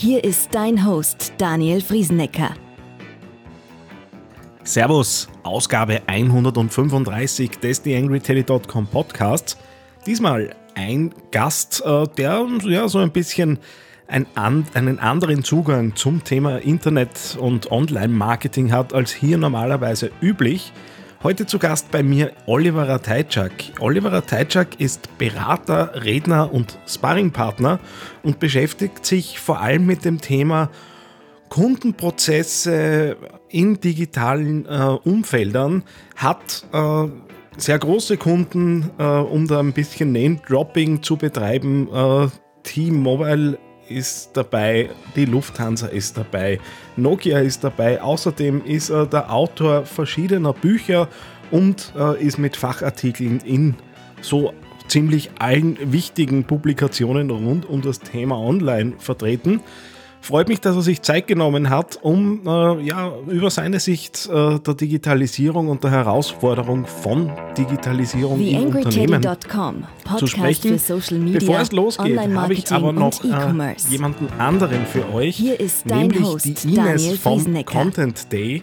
Hier ist dein Host Daniel Friesenecker. Servus, Ausgabe 135 des TheAngryTeddy.com Podcasts. Diesmal ein Gast, äh, der ja so ein bisschen ein, einen anderen Zugang zum Thema Internet und Online-Marketing hat als hier normalerweise üblich. Heute zu Gast bei mir Oliver Ratajczak. Oliver Ratajczak ist Berater, Redner und Sparringpartner und beschäftigt sich vor allem mit dem Thema Kundenprozesse in digitalen äh, Umfeldern, hat äh, sehr große Kunden, äh, um da ein bisschen Name-Dropping zu betreiben. Äh, T-Mobile ist dabei, die Lufthansa ist dabei, Nokia ist dabei. Außerdem ist er der Autor verschiedener Bücher und äh, ist mit Fachartikeln in so ziemlich allen wichtigen Publikationen rund um das Thema Online vertreten. Freut mich, dass er sich Zeit genommen hat, um äh, ja, über seine Sicht äh, der Digitalisierung und der Herausforderung von Digitalisierung The im Unternehmen zu sprechen. Media, Bevor es losgeht, habe ich aber noch äh, jemanden anderen für euch, Hier ist dein nämlich Host, die Ines vom. Content Day.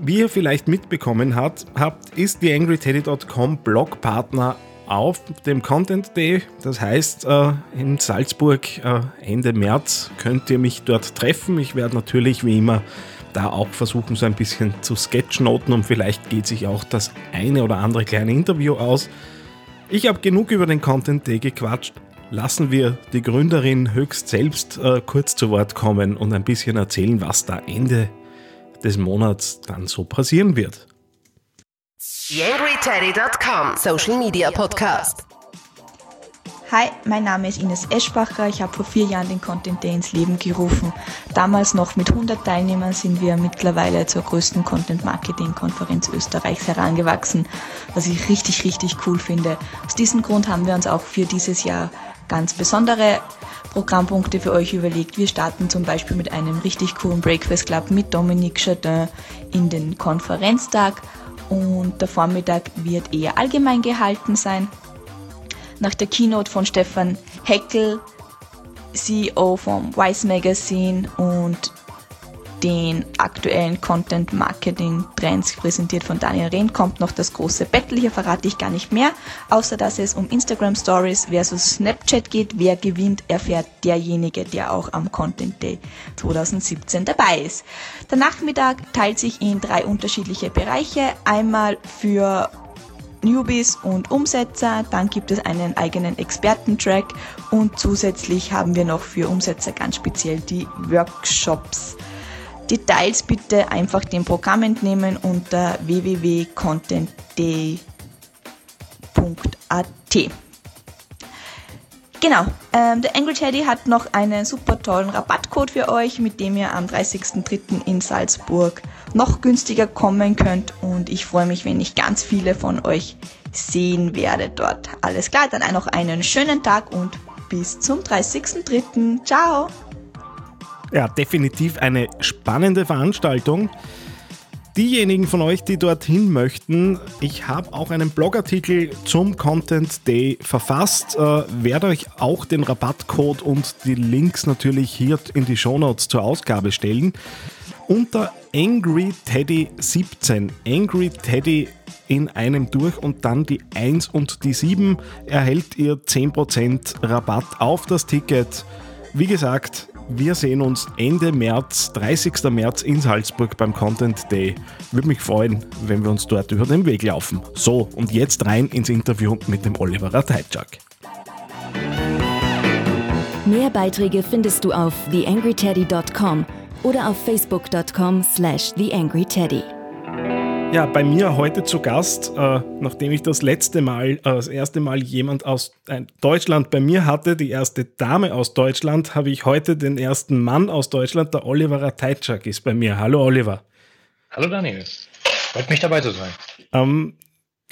Wie ihr vielleicht mitbekommen habt, habt ist TheAngryTeddy.com Blogpartner auf dem Content Day. Das heißt, äh, in Salzburg äh, Ende März könnt ihr mich dort treffen. Ich werde natürlich wie immer da auch versuchen, so ein bisschen zu sketchnoten und vielleicht geht sich auch das eine oder andere kleine Interview aus. Ich habe genug über den Content Day gequatscht. Lassen wir die Gründerin höchst selbst äh, kurz zu Wort kommen und ein bisschen erzählen, was da Ende des Monats dann so passieren wird. TheAngryTeddy.com Social Media Podcast. Hi, mein Name ist Ines Eschbacher. Ich habe vor vier Jahren den Content Day ins Leben gerufen. Damals noch mit 100 Teilnehmern sind wir mittlerweile zur größten Content Marketing Konferenz Österreichs herangewachsen, was ich richtig, richtig cool finde. Aus diesem Grund haben wir uns auch für dieses Jahr ganz besondere Programmpunkte für euch überlegt. Wir starten zum Beispiel mit einem richtig coolen Breakfast Club mit Dominique Chardin in den Konferenztag und der Vormittag wird eher allgemein gehalten sein. Nach der Keynote von Stefan Heckel, CEO vom Wise Magazine und den aktuellen Content Marketing Trends präsentiert von Daniel Rehn kommt noch das große Battle. Hier verrate ich gar nicht mehr, außer dass es um Instagram Stories versus Snapchat geht. Wer gewinnt, erfährt derjenige, der auch am Content Day 2017 dabei ist. Der Nachmittag teilt sich in drei unterschiedliche Bereiche. Einmal für Newbies und Umsetzer, dann gibt es einen eigenen Expertentrack und zusätzlich haben wir noch für Umsetzer ganz speziell die Workshops. Details bitte einfach dem Programm entnehmen unter www.contentday.at. Genau, ähm, der Angry Teddy hat noch einen super tollen Rabattcode für euch, mit dem ihr am 30.03. in Salzburg noch günstiger kommen könnt und ich freue mich, wenn ich ganz viele von euch sehen werde dort. Alles klar, dann noch einen schönen Tag und bis zum 30.03. Ciao! Ja, definitiv eine spannende Veranstaltung. Diejenigen von euch, die dorthin möchten, ich habe auch einen Blogartikel zum Content Day verfasst, äh, werde euch auch den Rabattcode und die Links natürlich hier in die Shownotes zur Ausgabe stellen. Unter AngryTeddy17, AngryTeddy in einem durch und dann die 1 und die 7 erhält ihr 10% Rabatt auf das Ticket. Wie gesagt, wir sehen uns Ende März, 30. März in Salzburg beim Content Day. Würde mich freuen, wenn wir uns dort über den Weg laufen. So, und jetzt rein ins Interview mit dem Oliver Ratajczak. Mehr Beiträge findest du auf theangryteddy.com oder auf facebook.com slash theangryteddy. Ja, bei mir heute zu Gast, äh, nachdem ich das letzte Mal, äh, das erste Mal jemand aus äh, Deutschland bei mir hatte, die erste Dame aus Deutschland, habe ich heute den ersten Mann aus Deutschland, der Oliver Rateitschak ist bei mir. Hallo Oliver. Hallo Daniel. Freut mich dabei zu sein. Ähm,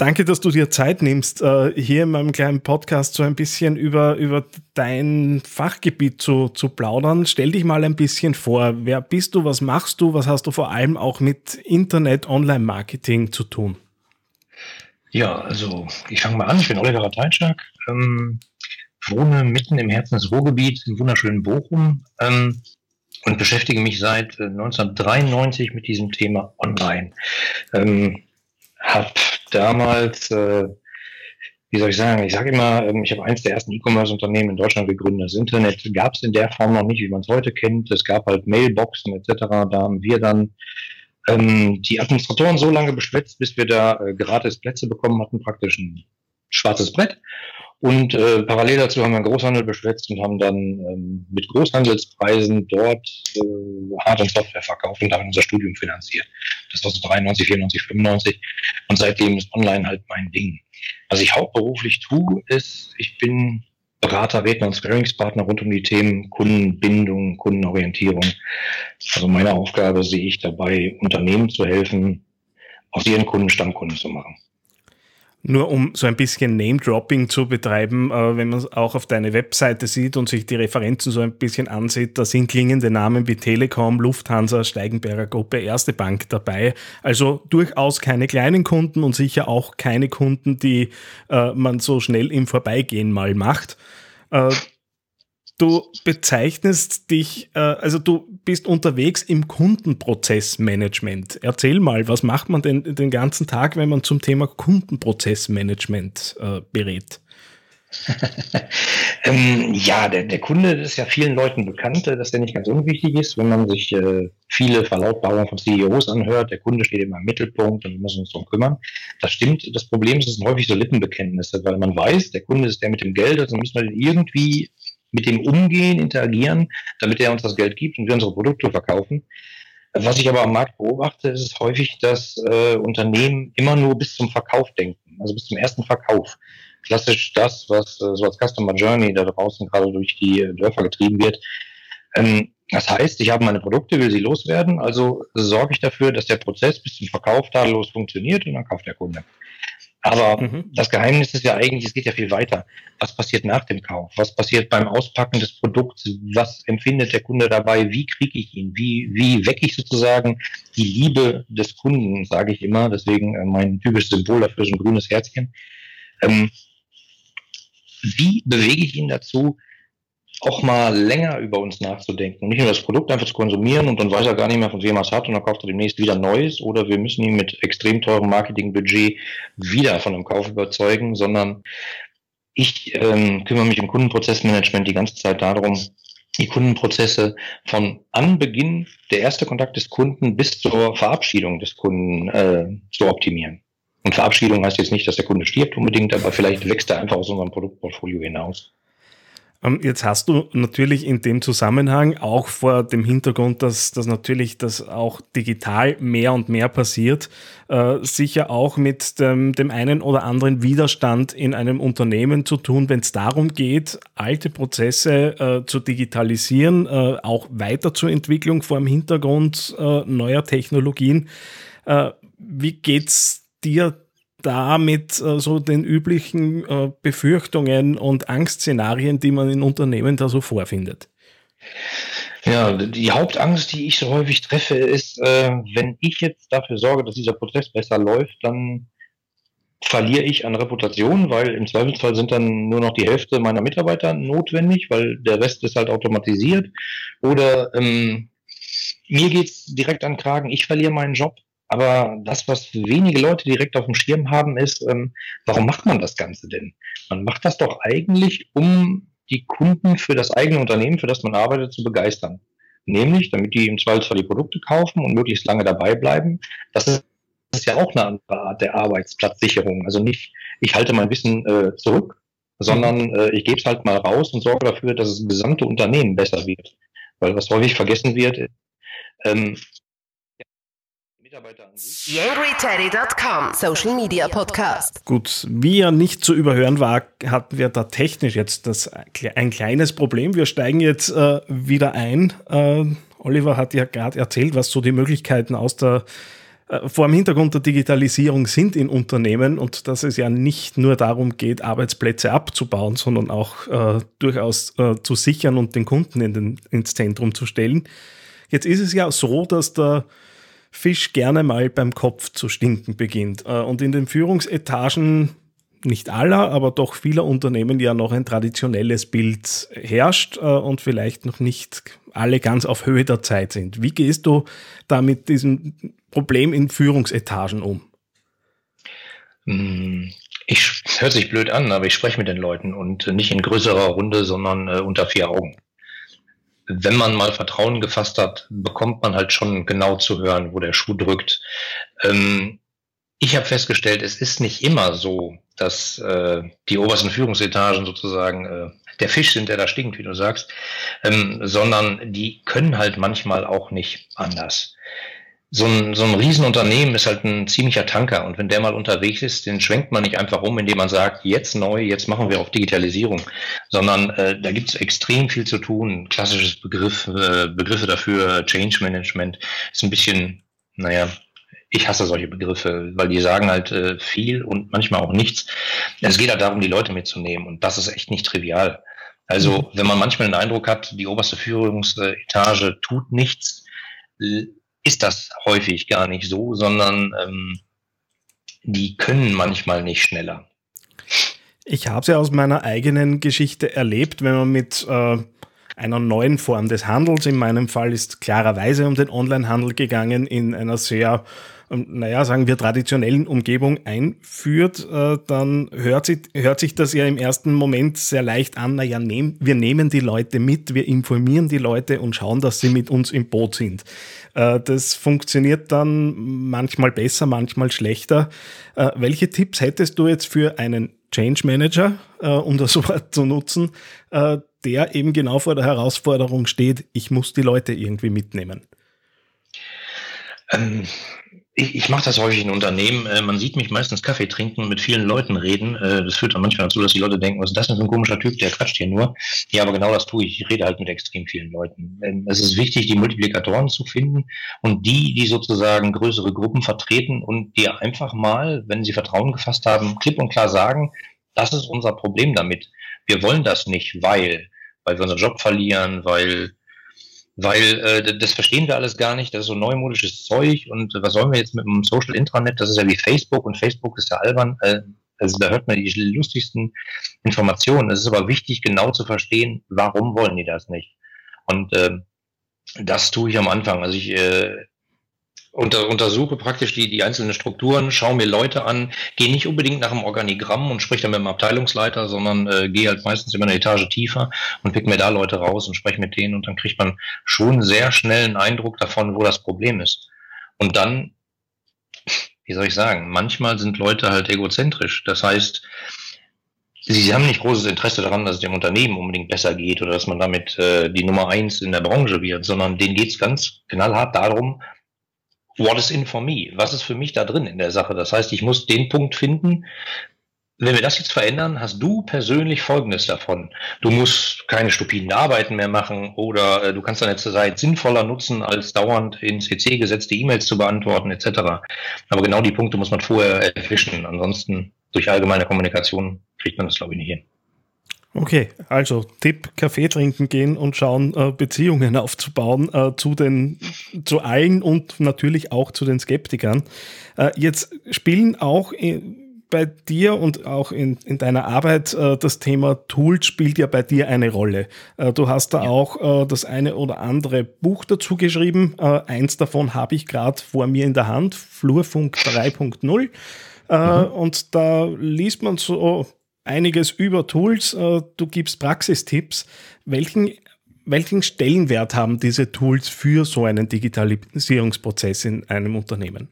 Danke, dass du dir Zeit nimmst, äh, hier in meinem kleinen Podcast so ein bisschen über, über dein Fachgebiet zu, zu plaudern. Stell dich mal ein bisschen vor. Wer bist du? Was machst du? Was hast du vor allem auch mit Internet, Online-Marketing zu tun? Ja, also ich fange mal an. Ich bin Oliver Rateitschak, ähm, wohne mitten im Herzen des Ruhrgebiets im wunderschönen Bochum ähm, und beschäftige mich seit 1993 äh, mit diesem Thema Online. Ähm, hab damals, äh, wie soll ich sagen, ich sage immer, ähm, ich habe eins der ersten E-Commerce-Unternehmen in Deutschland gegründet. Das Internet gab es in der Form noch nicht, wie man es heute kennt. Es gab halt Mailboxen etc. Da haben wir dann ähm, die Administratoren so lange beschwätzt, bis wir da äh, gratis Plätze bekommen hatten, praktisch ein schwarzes Brett. Und äh, parallel dazu haben wir einen Großhandel beschwätzt und haben dann ähm, mit Großhandelspreisen dort äh, Hard- und Software verkauft und damit unser Studium finanziert. Das war so 93, 94, 95. Und seitdem ist Online halt mein Ding. Was ich hauptberuflich tue, ist, ich bin Berater, Redner und Sparringspartner rund um die Themen Kundenbindung, Kundenorientierung. Also meine Aufgabe sehe ich dabei, Unternehmen zu helfen, aus ihren Kunden Stammkunden zu machen. Nur um so ein bisschen Name-Dropping zu betreiben, äh, wenn man es auch auf deine Webseite sieht und sich die Referenzen so ein bisschen ansieht, da sind klingende Namen wie Telekom, Lufthansa, Steigenberger Gruppe, Erste Bank dabei. Also durchaus keine kleinen Kunden und sicher auch keine Kunden, die äh, man so schnell im Vorbeigehen mal macht. Äh, du bezeichnest dich, also du bist unterwegs im Kundenprozessmanagement. Erzähl mal, was macht man denn den ganzen Tag, wenn man zum Thema Kundenprozessmanagement äh, berät? ähm, ja, der, der Kunde ist ja vielen Leuten bekannt, äh, dass der nicht ganz unwichtig ist. Wenn man sich äh, viele Verlautbarungen von CEOs anhört, der Kunde steht immer im Mittelpunkt und wir müssen uns darum kümmern. Das stimmt. Das Problem ist, es sind häufig so Lippenbekenntnisse, weil man weiß, der Kunde ist der mit dem Geld, also müssen wir den irgendwie mit dem umgehen, interagieren, damit er uns das Geld gibt und wir unsere Produkte verkaufen. Was ich aber am Markt beobachte, ist häufig, dass äh, Unternehmen immer nur bis zum Verkauf denken, also bis zum ersten Verkauf. Klassisch das, was äh, so als Customer Journey da draußen gerade durch die Dörfer getrieben wird. Ähm, das heißt, ich habe meine Produkte, will sie loswerden, also sorge ich dafür, dass der Prozess bis zum Verkauf tadellos funktioniert und dann kauft der Kunde. Aber mhm. das Geheimnis ist ja eigentlich, es geht ja viel weiter. Was passiert nach dem Kauf? Was passiert beim Auspacken des Produkts? Was empfindet der Kunde dabei? Wie kriege ich ihn? Wie, wie wecke ich sozusagen die Liebe des Kunden, sage ich immer. Deswegen äh, mein typisches Symbol dafür ist ein grünes Herzchen. Ähm, wie bewege ich ihn dazu, auch mal länger über uns nachzudenken. Nicht nur das Produkt einfach zu konsumieren und dann weiß er gar nicht mehr, von wem er es hat und dann kauft er demnächst wieder Neues oder wir müssen ihn mit extrem teurem Marketingbudget wieder von einem Kauf überzeugen, sondern ich ähm, kümmere mich im Kundenprozessmanagement die ganze Zeit darum, die Kundenprozesse von Anbeginn, der erste Kontakt des Kunden bis zur Verabschiedung des Kunden äh, zu optimieren. Und Verabschiedung heißt jetzt nicht, dass der Kunde stirbt unbedingt, aber vielleicht wächst er einfach aus unserem Produktportfolio hinaus. Ähm, jetzt hast du natürlich in dem Zusammenhang auch vor dem Hintergrund, dass, dass natürlich das auch digital mehr und mehr passiert, äh, sicher auch mit dem, dem einen oder anderen Widerstand in einem Unternehmen zu tun, wenn es darum geht, alte Prozesse äh, zu digitalisieren, äh, auch Weiterzuentwicklung vor dem Hintergrund äh, neuer Technologien. Äh, wie geht's dir da mit äh, so den üblichen äh, Befürchtungen und Angstszenarien, die man in Unternehmen da so vorfindet? Ja, die Hauptangst, die ich so häufig treffe, ist, äh, wenn ich jetzt dafür sorge, dass dieser Prozess besser läuft, dann verliere ich an Reputation, weil im Zweifelsfall sind dann nur noch die Hälfte meiner Mitarbeiter notwendig, weil der Rest ist halt automatisiert. Oder ähm, mir geht's direkt an Kragen, ich verliere meinen Job, aber das, was wenige Leute direkt auf dem Schirm haben, ist, ähm, warum macht man das Ganze denn? Man macht das doch eigentlich, um die Kunden für das eigene Unternehmen, für das man arbeitet, zu begeistern. Nämlich, damit die im Zweifelsfall die Produkte kaufen und möglichst lange dabei bleiben. Das ist, das ist ja auch eine andere Art der Arbeitsplatzsicherung. Also nicht, ich halte mein Wissen äh, zurück, sondern äh, ich gebe es halt mal raus und sorge dafür, dass das gesamte Unternehmen besser wird. Weil was häufig vergessen wird, ähm, Mitarbeiter an sich. YangryTeddy.com Social Media Podcast. Gut, wie ja nicht zu überhören war, hatten wir da technisch jetzt das, ein kleines Problem. Wir steigen jetzt äh, wieder ein. Äh, Oliver hat ja gerade erzählt, was so die Möglichkeiten aus der äh, vor dem Hintergrund der Digitalisierung sind in Unternehmen und dass es ja nicht nur darum geht, Arbeitsplätze abzubauen, sondern auch äh, durchaus äh, zu sichern und den Kunden in den, ins Zentrum zu stellen. Jetzt ist es ja so, dass der Fisch gerne mal beim Kopf zu stinken beginnt. Äh, und in den Führungsetagen nicht aller, aber doch vieler Unternehmen ja noch ein traditionelles Bild herrscht äh, und vielleicht noch nicht alle ganz auf Höhe der Zeit sind. Wie gehst du da mit diesem Problem in Führungsetagen um? Hm, ich hört sich blöd an, aber ich spreche mit den Leuten und nicht in größerer Runde, sondern äh, unter vier Augen wenn man mal Vertrauen gefasst hat, bekommt man halt schon genau zu hören, wo der Schuh drückt. Ähm, ich habe festgestellt, es ist nicht immer so, dass äh, die obersten Führungsetagen sozusagen äh, der Fisch sind, der da stinkt, wie du sagst, ähm, sondern die können halt manchmal auch nicht anders so ein, so ein Riesenunternehmen ist halt ein ziemlicher Tanker und wenn der mal unterwegs ist, den schwenkt man nicht einfach um, indem man sagt, jetzt neu, jetzt machen wir auf Digitalisierung, sondern äh, da gibt es extrem viel zu tun. Klassisches Begriff, äh, Begriffe dafür, Change Management, ist ein bisschen, naja, ich hasse solche Begriffe, weil die sagen halt äh, viel und manchmal auch nichts. Es geht halt darum, die Leute mitzunehmen und das ist echt nicht trivial. Also, mhm. wenn man manchmal den Eindruck hat, die oberste Führungsetage tut nichts, ist das häufig gar nicht so, sondern ähm, die können manchmal nicht schneller. Ich habe es ja aus meiner eigenen Geschichte erlebt, wenn man mit äh, einer neuen Form des Handels, in meinem Fall ist klarerweise um den Onlinehandel gegangen, in einer sehr ähm, naja, sagen wir, traditionellen Umgebung einführt, äh, dann hört sich, hört sich das ja im ersten Moment sehr leicht an, naja, nehm, wir nehmen die Leute mit, wir informieren die Leute und schauen, dass sie mit uns im Boot sind. Äh, das funktioniert dann manchmal besser, manchmal schlechter. Äh, welche Tipps hättest du jetzt für einen Change Manager, um das Wort zu nutzen, der eben genau vor der Herausforderung steht, ich muss die Leute irgendwie mitnehmen? Ähm, ich, ich mache das häufig in Unternehmen. Äh, man sieht mich meistens Kaffee trinken mit vielen Leuten reden. Äh, das führt dann manchmal dazu, dass die Leute denken, was ist das denn für ein komischer Typ, der quatscht hier nur. Ja, aber genau das tue ich. Ich rede halt mit extrem vielen Leuten. Ähm, es ist wichtig, die Multiplikatoren zu finden und die, die sozusagen größere Gruppen vertreten und dir einfach mal, wenn sie Vertrauen gefasst haben, klipp und klar sagen, das ist unser Problem damit. Wir wollen das nicht, weil, weil wir unseren Job verlieren, weil weil äh, das verstehen wir alles gar nicht. Das ist so neumodisches Zeug und was sollen wir jetzt mit einem Social Intranet? Das ist ja wie Facebook und Facebook ist ja albern. Äh, also da hört man die lustigsten Informationen. Es ist aber wichtig, genau zu verstehen, warum wollen die das nicht. Und äh, das tue ich am Anfang. Also ich äh, unter, untersuche praktisch die, die einzelnen Strukturen, schaue mir Leute an, gehe nicht unbedingt nach einem Organigramm und spreche dann mit dem Abteilungsleiter, sondern äh, gehe halt meistens immer eine Etage tiefer und pick mir da Leute raus und spreche mit denen und dann kriegt man schon sehr schnell einen Eindruck davon, wo das Problem ist. Und dann, wie soll ich sagen, manchmal sind Leute halt egozentrisch. Das heißt, Sie haben nicht großes Interesse daran, dass es dem Unternehmen unbedingt besser geht oder dass man damit äh, die Nummer eins in der Branche wird, sondern denen geht es ganz knallhart darum, what is in for me? Was ist für mich da drin in der Sache? Das heißt, ich muss den Punkt finden, wenn wir das jetzt verändern, hast du persönlich Folgendes davon. Du musst keine stupiden Arbeiten mehr machen oder äh, du kannst deine Zeit sinnvoller nutzen, als dauernd in CC gesetzte E-Mails zu beantworten etc. Aber genau die Punkte muss man vorher erwischen. Ansonsten durch allgemeine Kommunikation kriegt man das, glaube ich, nicht hin. Okay, also Tipp, Kaffee trinken gehen und schauen, äh, Beziehungen aufzubauen äh, zu den, zu allen und natürlich auch zu den Skeptikern. Äh, jetzt spielen auch in, bei dir und auch in, in deiner Arbeit äh, das Thema Tools spielt ja bei dir eine Rolle. Äh, du hast da ja. auch äh, das eine oder andere Buch dazu geschrieben. eins davon habe ich gerade vor mir in der Hand, Flurfunk 3.0. Mhm. Und da liest man so einiges über Tools, äh, du gibst Praxistipps. Welchen, welchen Stellenwert haben diese Tools für so einen Digitalisierungsprozess in einem Unternehmen?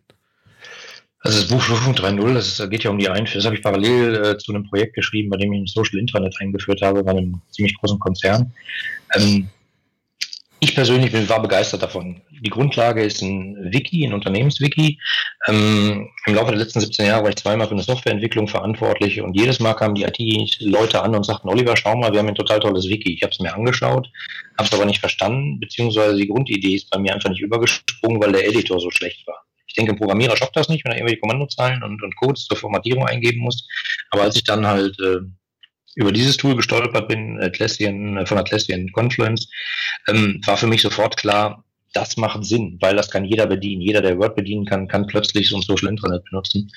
Also das Buch Schulfunk 3.0, das geht ja um die Einführung. Das habe ich parallel äh, zu einem Projekt geschrieben, bei dem ich ein Social Intranet eingeführt habe, bei einem ziemlich großen Konzern. Ähm, ich persönlich bin, war begeistert davon. Die Grundlage ist ein Wiki, ein Unternehmenswiki. Ähm, Im Laufe der letzten 17 Jahre war ich zweimal für eine Softwareentwicklung verantwortlich und jedes Mal kamen die IT-Leute an und sagten, Oliver, schau mal, wir haben ein total tolles Wiki. Ich habe es mir angeschaut, habe es aber nicht verstanden, beziehungsweise die Grundidee ist bei mir einfach nicht übergesprungen, weil der Editor so schlecht war. Ich denke, ein Programmierer schafft das nicht, wenn er irgendwelche Kommandozeilen und, und Codes zur Formatierung eingeben muss. Aber als ich dann halt äh, über dieses Tool gestolpert bin, Atlassian, von Atlassian Confluence, ähm, war für mich sofort klar, das macht Sinn, weil das kann jeder bedienen. Jeder, der Word bedienen kann, kann plötzlich so ein Social Intranet benutzen.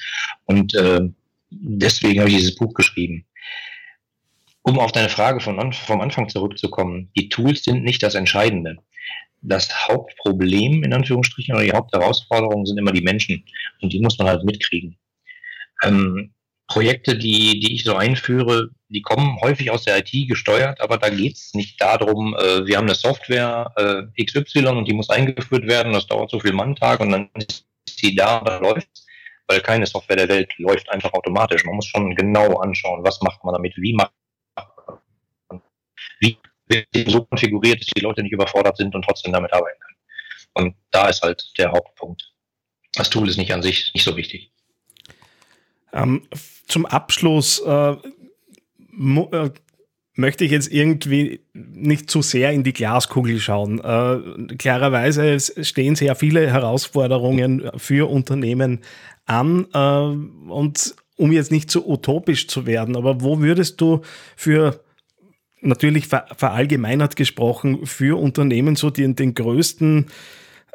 Und äh, deswegen habe ich dieses Buch geschrieben. Um auf deine Frage von, vom Anfang zurückzukommen, die Tools sind nicht das Entscheidende. Das Hauptproblem, in Anführungsstrichen, oder die Hauptherausforderung sind immer die Menschen. Und die muss man halt mitkriegen. Ähm, Projekte, die, die ich so einführe, die kommen häufig aus der IT gesteuert, aber da geht es nicht darum, äh, wir haben eine Software äh, XY und die muss eingeführt werden, das dauert so viel Manntag und dann ist die da und dann läuft weil keine Software der Welt läuft einfach automatisch. Man muss schon genau anschauen, was macht man damit, wie macht man, wie wird so konfiguriert, dass die Leute nicht überfordert sind und trotzdem damit arbeiten können. Und da ist halt der Hauptpunkt. Das Tool ist nicht an sich nicht so wichtig. Ähm, zum Abschluss äh, äh, möchte ich jetzt irgendwie nicht zu sehr in die Glaskugel schauen. Äh, klarerweise stehen sehr viele Herausforderungen für Unternehmen an äh, und um jetzt nicht zu utopisch zu werden, aber wo würdest du für natürlich verallgemeinert gesprochen für Unternehmen so den, den größten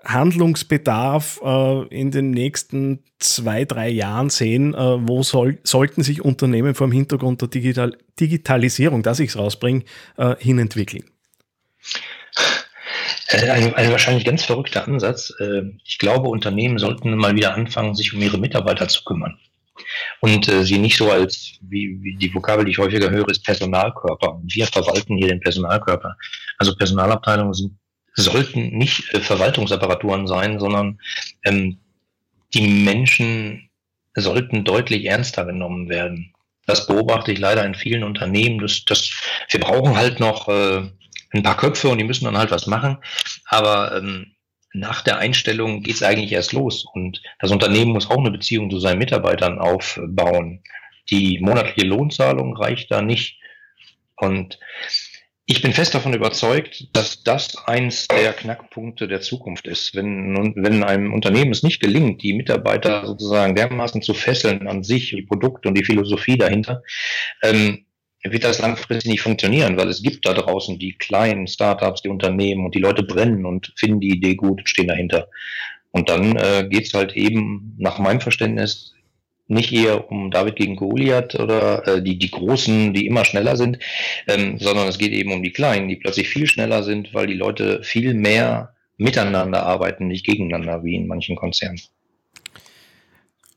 Handlungsbedarf äh, in den nächsten zwei, drei Jahren sehen? Äh, wo soll, sollten sich Unternehmen vor dem Hintergrund der Digital Digitalisierung, dass ich es rausbringe, äh, hinentwickeln? Äh, ein, ein, wahrscheinlich ganz verrückter Ansatz. Äh, ich glaube, Unternehmen sollten mal wieder anfangen, sich um ihre Mitarbeiter zu kümmern. Und äh, sie nicht so als, wie, wie die Vokabel, die ich häufiger höre, ist Personalkörper. Wir verwalten hier den Personalkörper. Also Personalabteilungen sind sollten nicht äh, Verwaltungsapparaturen sein, sondern ähm, die Menschen sollten deutlich ernster genommen werden. Das beobachte ich leider in vielen Unternehmen. Das, das, wir brauchen halt noch äh, ein paar Köpfe und die müssen dann halt was machen. Aber ähm, nach der Einstellung geht es eigentlich erst los. Und das Unternehmen muss auch eine Beziehung zu seinen Mitarbeitern aufbauen. Die monatliche Lohnzahlung reicht da nicht. Und ich bin fest davon überzeugt, dass das eins der Knackpunkte der Zukunft ist. Wenn, wenn einem Unternehmen es nicht gelingt, die Mitarbeiter sozusagen dermaßen zu fesseln an sich, die Produkte und die Philosophie dahinter, ähm, wird das langfristig nicht funktionieren, weil es gibt da draußen die kleinen Startups, die Unternehmen und die Leute brennen und finden die Idee gut und stehen dahinter. Und dann äh, geht es halt eben nach meinem Verständnis nicht eher um David gegen Goliath oder äh, die, die Großen, die immer schneller sind, ähm, sondern es geht eben um die Kleinen, die plötzlich viel schneller sind, weil die Leute viel mehr miteinander arbeiten, nicht gegeneinander, wie in manchen Konzernen.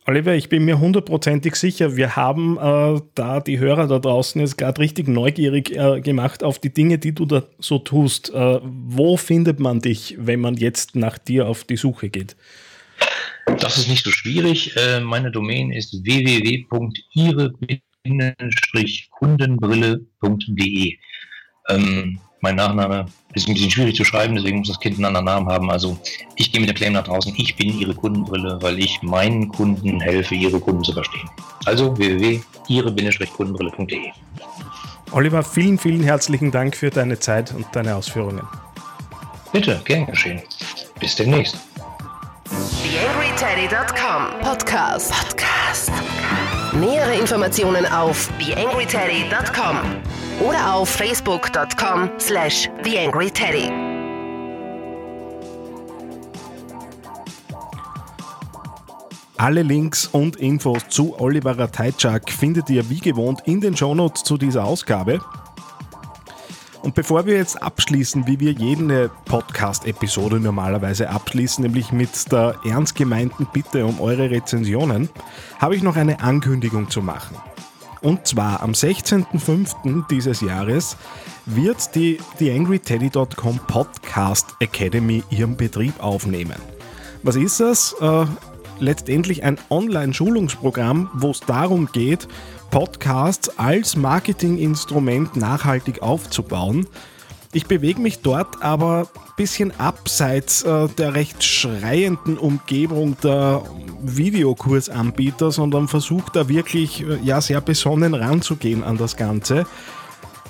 Oliver, ich bin mir hundertprozentig sicher, wir haben äh, da die Hörer da draußen jetzt gerade richtig neugierig äh, gemacht auf die Dinge, die du da so tust. Äh, wo findet man dich, wenn man jetzt nach dir auf die Suche geht? Das ist nicht so schwierig. Äh, meine Domain ist www.ihre-kundenbrille.de. Ähm, mein Nachname ist ein bisschen schwierig zu schreiben, deswegen muss das Kind einen anderen Namen haben. Also ich gehe mit dem Claim nach draußen, ich bin Ihre Kundenbrille, weil ich meinen Kunden helfe, ihre Kunden zu verstehen. Also www.ihre-kundenbrille.de. Oliver, vielen, vielen herzlichen Dank für deine Zeit und deine Ausführungen. Bitte, gern geschehen. Bis demnächst. TheAngryTeddy.com Podcast. Podcast. Nähere Informationen auf TheAngryTeddy.com oder auf Facebook.com slash TheAngryTeddy. Alle Links und Infos zu Oliver Rateitschak findet ihr wie gewohnt in den Shownotes zu dieser Ausgabe. Und bevor wir jetzt abschließen, wie wir jede Podcast-Episode normalerweise abschließen, nämlich mit der ernst gemeinten Bitte um eure Rezensionen, habe ich noch eine Ankündigung zu machen. Und zwar am 16.05. dieses Jahres wird die TheAngryTeddy.com Podcast Academy ihren Betrieb aufnehmen. Was ist das? Äh, letztendlich ein Online-Schulungsprogramm, wo es darum geht, Podcasts als Marketinginstrument nachhaltig aufzubauen. Ich bewege mich dort aber ein bisschen abseits äh, der recht schreienden Umgebung der Videokursanbieter, sondern versuche da wirklich äh, ja, sehr besonnen ranzugehen an das Ganze.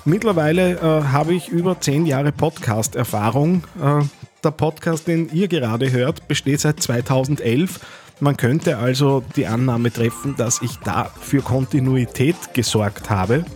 Mittlerweile äh, habe ich über zehn Jahre Podcast-Erfahrung. Äh, der Podcast, den ihr gerade hört, besteht seit 2011. Man könnte also die Annahme treffen, dass ich da für Kontinuität gesorgt habe.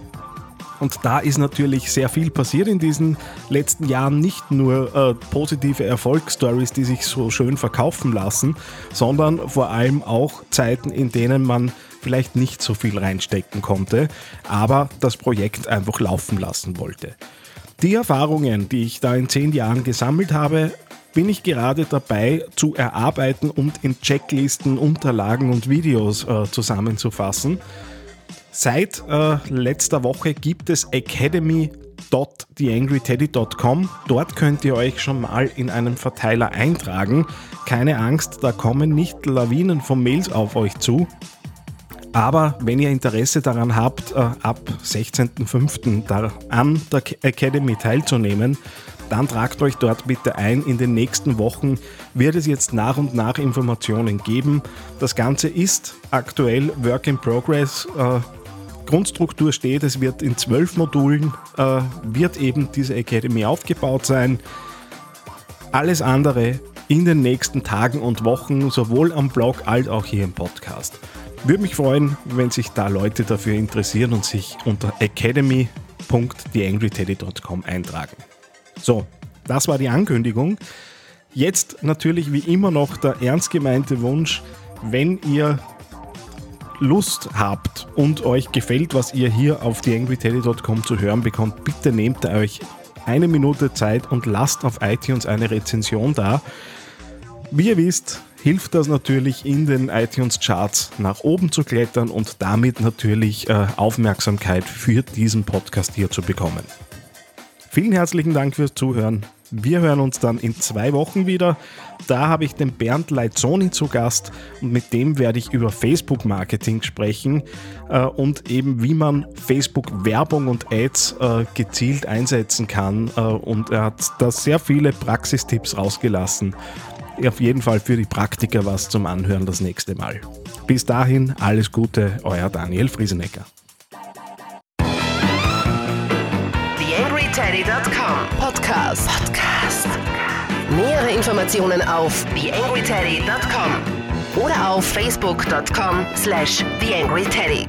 Und da ist natürlich sehr viel passiert in diesen letzten Jahren. Nicht nur äh, positive Erfolgsstories, die sich so schön verkaufen lassen, sondern vor allem auch Zeiten, in denen man vielleicht nicht so viel reinstecken konnte, aber das Projekt einfach laufen lassen wollte. Die Erfahrungen, die ich da in zehn Jahren gesammelt habe, bin ich gerade dabei zu erarbeiten und in Checklisten, Unterlagen und Videos äh, zusammenzufassen. Seit äh, letzter Woche gibt es academy.theangryteddy.com. Dort könnt ihr euch schon mal in einen Verteiler eintragen. Keine Angst, da kommen nicht Lawinen von Mails auf euch zu. Aber wenn ihr Interesse daran habt, äh, ab 16.05. an der Academy teilzunehmen, dann tragt euch dort bitte ein. In den nächsten Wochen wird es jetzt nach und nach Informationen geben. Das Ganze ist aktuell Work in Progress. Äh, Grundstruktur steht, es wird in zwölf Modulen, äh, wird eben diese Academy aufgebaut sein. Alles andere in den nächsten Tagen und Wochen, sowohl am Blog als auch hier im Podcast. Würde mich freuen, wenn sich da Leute dafür interessieren und sich unter academy.theangryteddy.com eintragen. So, das war die Ankündigung. Jetzt natürlich wie immer noch der ernst gemeinte Wunsch, wenn ihr Lust habt und euch gefällt, was ihr hier auf theangryteddy.com zu hören bekommt, bitte nehmt euch eine Minute Zeit und lasst auf iTunes eine Rezension da. Wie ihr wisst, hilft das natürlich in den iTunes-Charts nach oben zu klettern und damit natürlich äh, Aufmerksamkeit für diesen Podcast hier zu bekommen. Vielen herzlichen Dank fürs Zuhören. Wir hören uns dann in zwei Wochen wieder. Da habe ich den Bernd Leitzoni zu Gast und mit dem werde ich über Facebook-Marketing sprechen äh, und eben wie man Facebook-Werbung und Ads äh, gezielt einsetzen kann. Äh, und er hat da sehr viele Praxistipps rausgelassen. Auf jeden Fall für die Praktiker was zum Anhören das nächste Mal. Bis dahin alles Gute, euer Daniel Friesenecker. TheAngryTeddy.com Podcast. Podcast. Nähere Informationen auf TheAngryTeddy.com oder auf Facebook.com slash TheAngryTeddy.